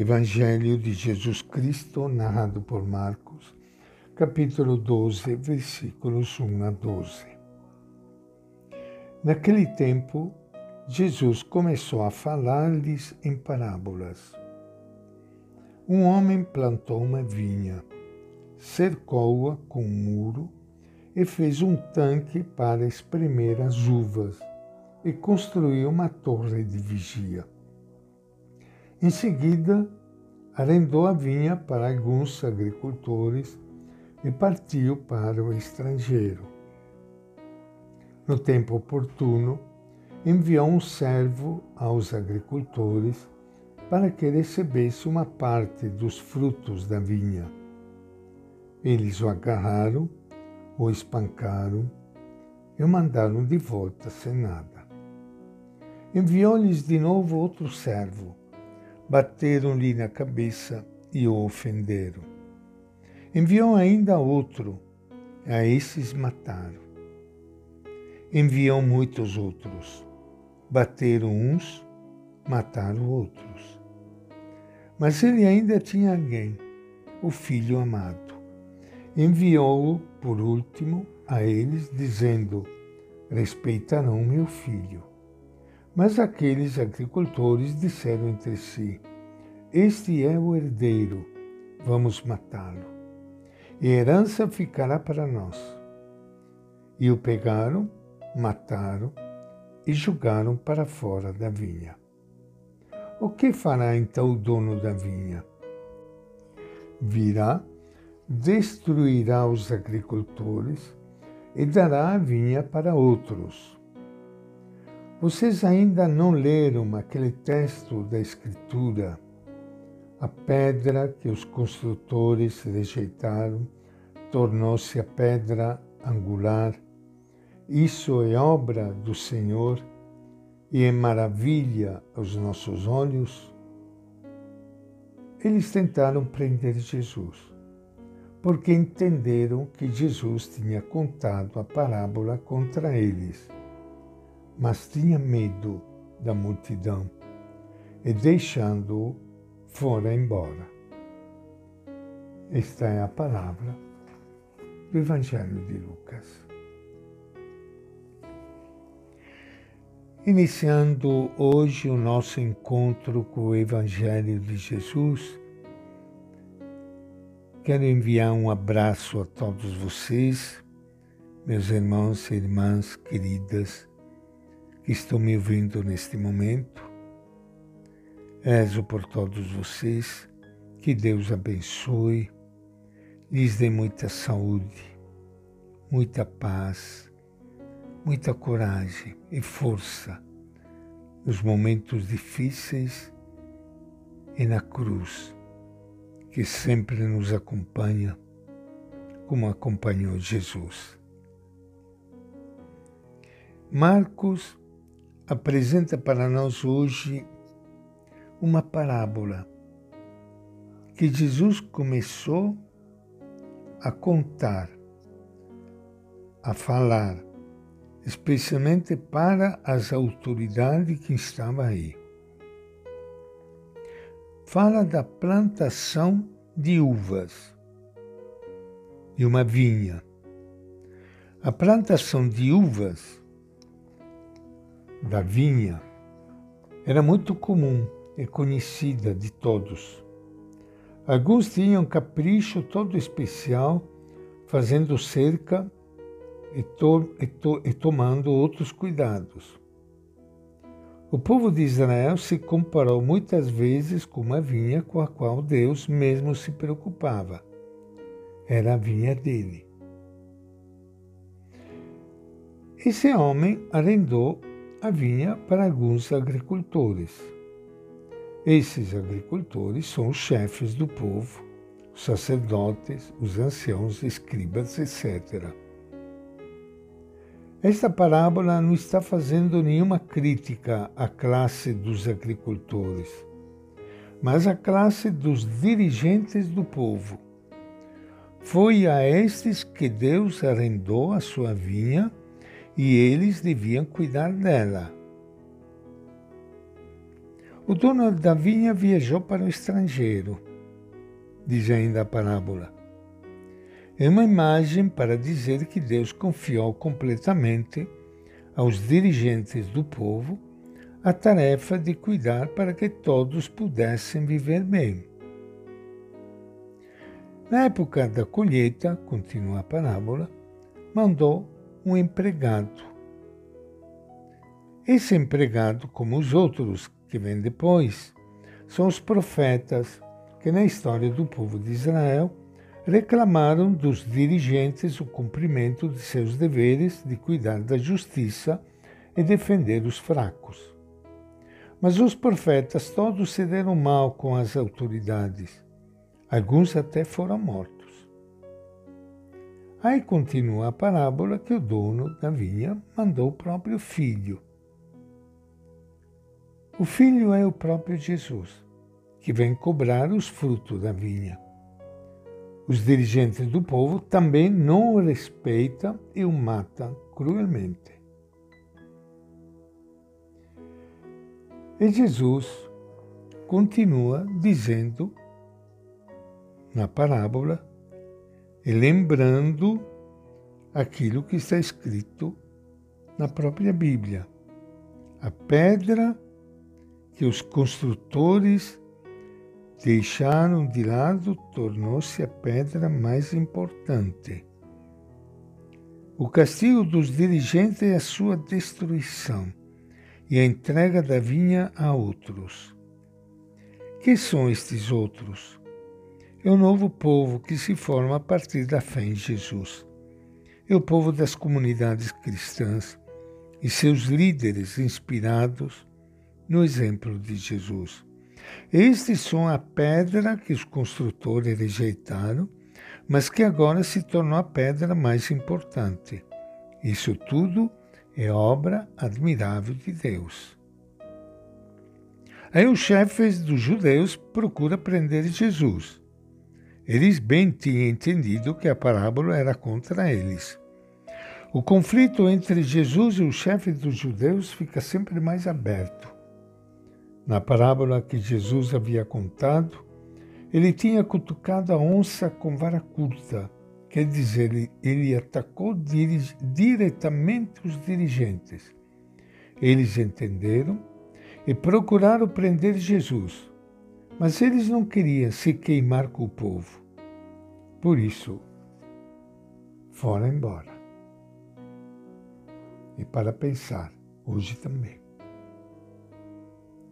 Evangelho de Jesus Cristo, narrado por Marcos, capítulo 12, versículos 1 a 12. Naquele tempo, Jesus começou a falar-lhes em parábolas. Um homem plantou uma vinha, cercou-a com um muro e fez um tanque para espremer as uvas e construiu uma torre de vigia. Em seguida, arrendou a vinha para alguns agricultores e partiu para o estrangeiro. No tempo oportuno, enviou um servo aos agricultores para que recebesse uma parte dos frutos da vinha. Eles o agarraram, o espancaram e o mandaram de volta sem nada. Enviou-lhes de novo outro servo. Bateram-lhe na cabeça e o ofenderam. Enviou ainda outro, a esses mataram. Enviou muitos outros. Bateram uns, mataram outros. Mas ele ainda tinha alguém, o filho amado. Enviou-o, por último, a eles, dizendo: Respeitarão meu filho. Mas aqueles agricultores disseram entre si: Este é o herdeiro, vamos matá-lo. E herança ficará para nós. E o pegaram, mataram e jogaram para fora da vinha. O que fará então o dono da vinha? Virá, destruirá os agricultores e dará a vinha para outros vocês ainda não leram aquele texto da Escritura? A pedra que os construtores rejeitaram tornou-se a pedra angular. Isso é obra do Senhor e é maravilha aos nossos olhos? Eles tentaram prender Jesus, porque entenderam que Jesus tinha contado a parábola contra eles mas tinha medo da multidão e, deixando-o, fora embora. Esta é a palavra do Evangelho de Lucas. Iniciando hoje o nosso encontro com o Evangelho de Jesus, quero enviar um abraço a todos vocês, meus irmãos e irmãs queridas que estão me ouvindo neste momento. Rezo por todos vocês, que Deus abençoe, lhes dê muita saúde, muita paz, muita coragem e força nos momentos difíceis e na cruz, que sempre nos acompanha, como acompanhou Jesus. Marcos apresenta para nós hoje uma parábola que Jesus começou a contar, a falar, especialmente para as autoridades que estavam aí. Fala da plantação de uvas, de uma vinha. A plantação de uvas da vinha era muito comum e conhecida de todos. Alguns tinham capricho todo especial, fazendo cerca e, to e, to e tomando outros cuidados. O povo de Israel se comparou muitas vezes com uma vinha com a qual Deus mesmo se preocupava. Era a vinha dele. Esse homem arrendou a vinha para alguns agricultores. Esses agricultores são os chefes do povo, os sacerdotes, os anciãos, escribas, etc. Esta parábola não está fazendo nenhuma crítica à classe dos agricultores, mas à classe dos dirigentes do povo. Foi a estes que Deus arrendou a sua vinha e eles deviam cuidar dela. O dono da vinha viajou para o estrangeiro, diz ainda a parábola. É uma imagem para dizer que Deus confiou completamente aos dirigentes do povo a tarefa de cuidar para que todos pudessem viver bem. Na época da colheita, continua a parábola, mandou um empregado. Esse empregado, como os outros que vêm depois, são os profetas que na história do povo de Israel reclamaram dos dirigentes o cumprimento de seus deveres de cuidar da justiça e defender os fracos. Mas os profetas todos se deram mal com as autoridades. Alguns até foram mortos. Aí continua a parábola que o dono da vinha mandou o próprio filho. O filho é o próprio Jesus, que vem cobrar os frutos da vinha. Os dirigentes do povo também não o respeitam e o matam cruelmente. E Jesus continua dizendo na parábola e lembrando aquilo que está escrito na própria Bíblia. A pedra que os construtores deixaram de lado tornou-se a pedra mais importante. O castigo dos dirigentes é a sua destruição e a entrega da vinha a outros. Quem são estes outros? É o novo povo que se forma a partir da fé em Jesus. É o povo das comunidades cristãs e seus líderes inspirados no exemplo de Jesus. Estes são a pedra que os construtores rejeitaram, mas que agora se tornou a pedra mais importante. Isso tudo é obra admirável de Deus. Aí os chefes dos judeus procuram prender Jesus. Eles bem tinham entendido que a parábola era contra eles. O conflito entre Jesus e os chefes dos judeus fica sempre mais aberto. Na parábola que Jesus havia contado, ele tinha cutucado a onça com vara curta Quer dizer, ele, atacou diretamente os dirigentes. Eles entenderam e procuraram prender Jesus, mas eles não queriam se queimar com o povo. Por isso, foram embora. E para pensar, hoje também.